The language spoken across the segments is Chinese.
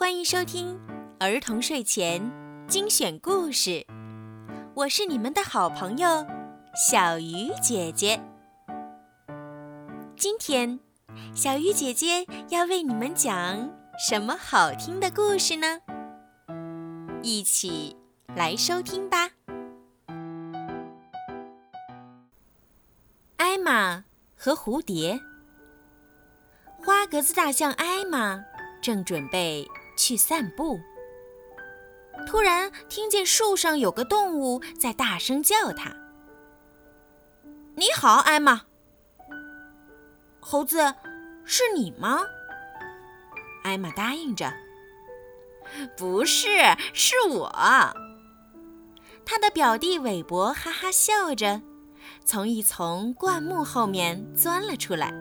欢迎收听儿童睡前精选故事，我是你们的好朋友小鱼姐姐。今天，小鱼姐姐要为你们讲什么好听的故事呢？一起来收听吧。艾玛和蝴蝶，花格子大象艾玛正准备。去散步，突然听见树上有个动物在大声叫他：“你好，艾玛。”猴子，是你吗？艾玛答应着：“不是，是我。”他的表弟韦伯哈哈笑着，从一丛灌木后面钻了出来。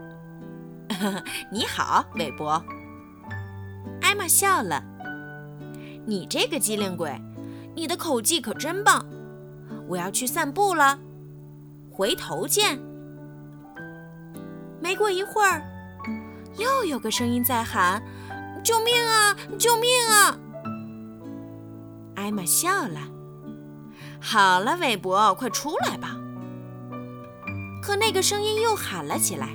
“ 你好，韦伯。”艾玛笑了，你这个机灵鬼，你的口技可真棒！我要去散步了，回头见。没过一会儿，又有个声音在喊：“救命啊！救命啊！”艾玛笑了，好了，韦伯，快出来吧。可那个声音又喊了起来：“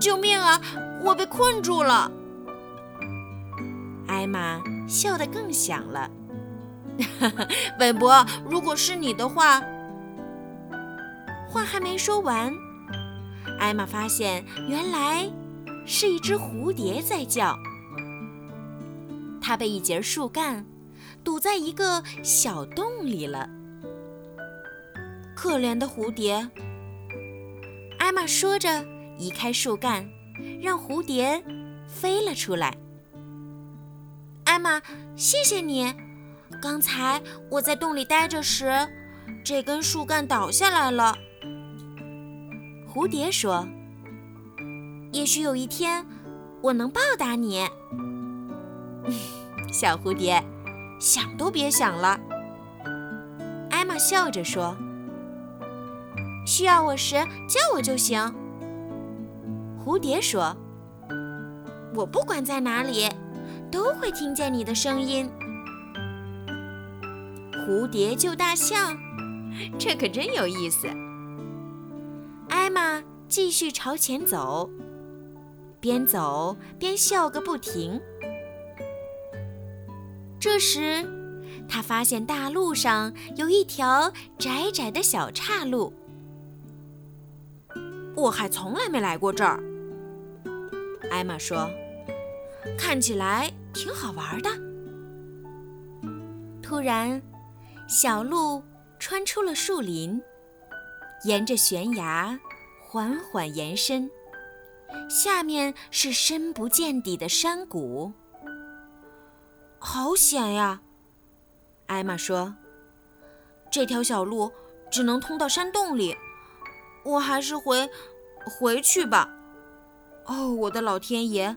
救命啊！我被困住了。”艾玛笑得更响了。韦伯，如果是你的话，话还没说完，艾玛发现原来是一只蝴蝶在叫。它被一截树干堵在一个小洞里了。可怜的蝴蝶，艾玛说着，移开树干，让蝴蝶飞了出来。妈妈，谢谢你。刚才我在洞里待着时，这根树干倒下来了。蝴蝶说：“也许有一天，我能报答你。”小蝴蝶，想都别想了。艾玛笑着说：“需要我时叫我就行。”蝴蝶说：“我不管在哪里。”都会听见你的声音。蝴蝶救大象，这可真有意思。艾玛继续朝前走，边走边笑个不停。这时，他发现大路上有一条窄窄的小岔路。我还从来没来过这儿，艾玛说。看起来挺好玩的。突然，小路穿出了树林，沿着悬崖缓缓延伸，下面是深不见底的山谷。好险呀！艾玛说：“这条小路只能通到山洞里，我还是回回去吧。”哦，我的老天爷！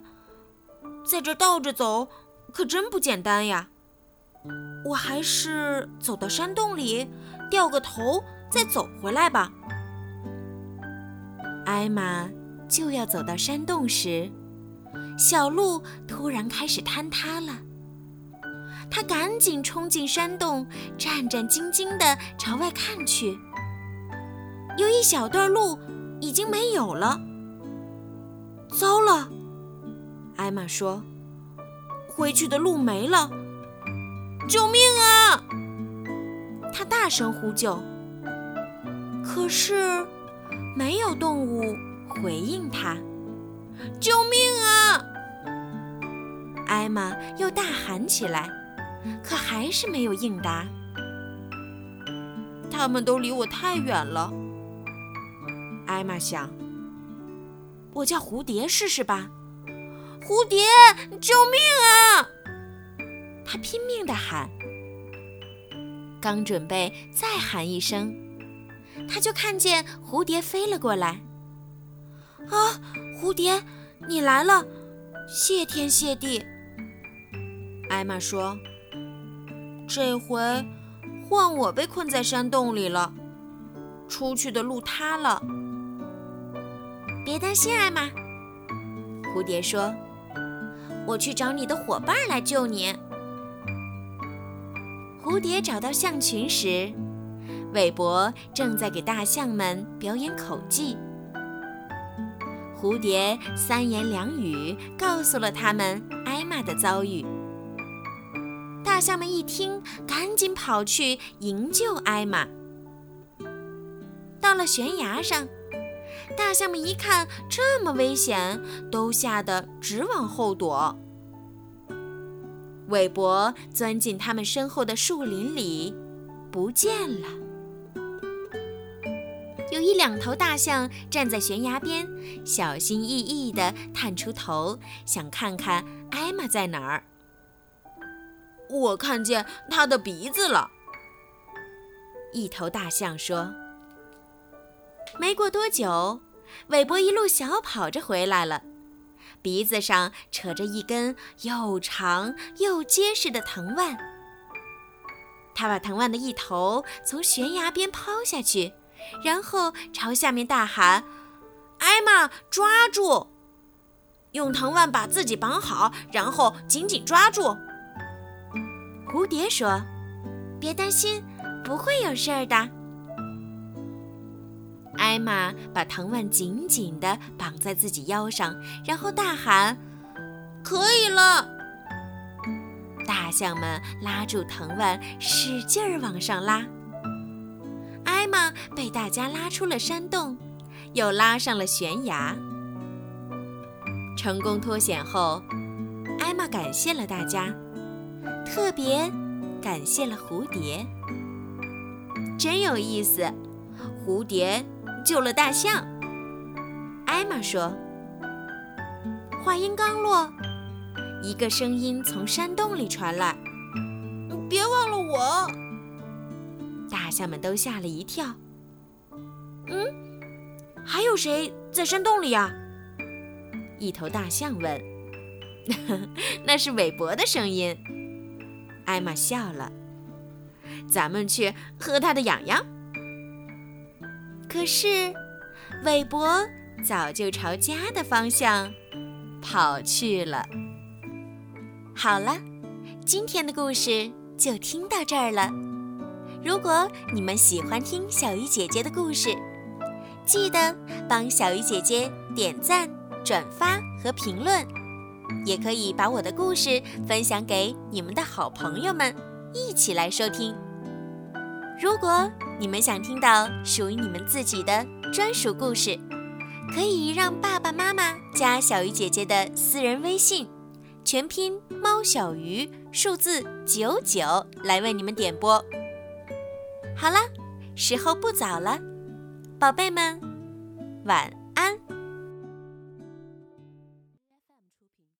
在这倒着走，可真不简单呀！我还是走到山洞里，掉个头再走回来吧。艾玛就要走到山洞时，小路突然开始坍塌了。他赶紧冲进山洞，战战兢兢地朝外看去。有一小段路已经没有了。糟了！艾玛说：“回去的路没了，救命啊！”他大声呼救，可是没有动物回应他。“救命啊！”艾玛又大喊起来，可还是没有应答。他们都离我太远了，艾玛想：“我叫蝴蝶试试吧。”蝴蝶，救命啊！他拼命的喊。刚准备再喊一声，他就看见蝴蝶飞了过来。啊，蝴蝶，你来了！谢天谢地。艾玛说：“这回换我被困在山洞里了，出去的路塌了。”别担心，艾玛。蝴蝶说。我去找你的伙伴来救你。蝴蝶找到象群时，韦伯正在给大象们表演口技。蝴蝶三言两语告诉了他们艾玛的遭遇。大象们一听，赶紧跑去营救艾玛。到了悬崖上，大象们一看这么危险，都吓得直往后躲。韦伯钻进他们身后的树林里，不见了。有一两头大象站在悬崖边，小心翼翼地探出头，想看看艾玛在哪儿。我看见他的鼻子了。一头大象说。没过多久，韦伯一路小跑着回来了，鼻子上扯着一根又长又结实的藤蔓。他把藤蔓的一头从悬崖边抛下去，然后朝下面大喊：“艾玛，抓住！用藤蔓把自己绑好，然后紧紧抓住。”蝴蝶说：“别担心，不会有事儿的。”艾玛把藤蔓紧紧地绑在自己腰上，然后大喊：“可以了！”大象们拉住藤蔓，使劲儿往上拉。艾玛被大家拉出了山洞，又拉上了悬崖。成功脱险后，艾玛感谢了大家。特别感谢了蝴蝶，真有意思。蝴蝶救了大象。艾玛说。话音刚落，一个声音从山洞里传来：“别忘了我！”大象们都吓了一跳。嗯，还有谁在山洞里呀？一头大象问。那是韦伯的声音。艾玛笑了，咱们去喝他的痒痒。可是，韦伯早就朝家的方向跑去了。好了，今天的故事就听到这儿了。如果你们喜欢听小鱼姐姐的故事，记得帮小鱼姐姐点赞、转发和评论。也可以把我的故事分享给你们的好朋友们，一起来收听。如果你们想听到属于你们自己的专属故事，可以让爸爸妈妈加小鱼姐姐的私人微信，全拼猫小鱼数字九九来为你们点播。好了，时候不早了，宝贝们，晚安。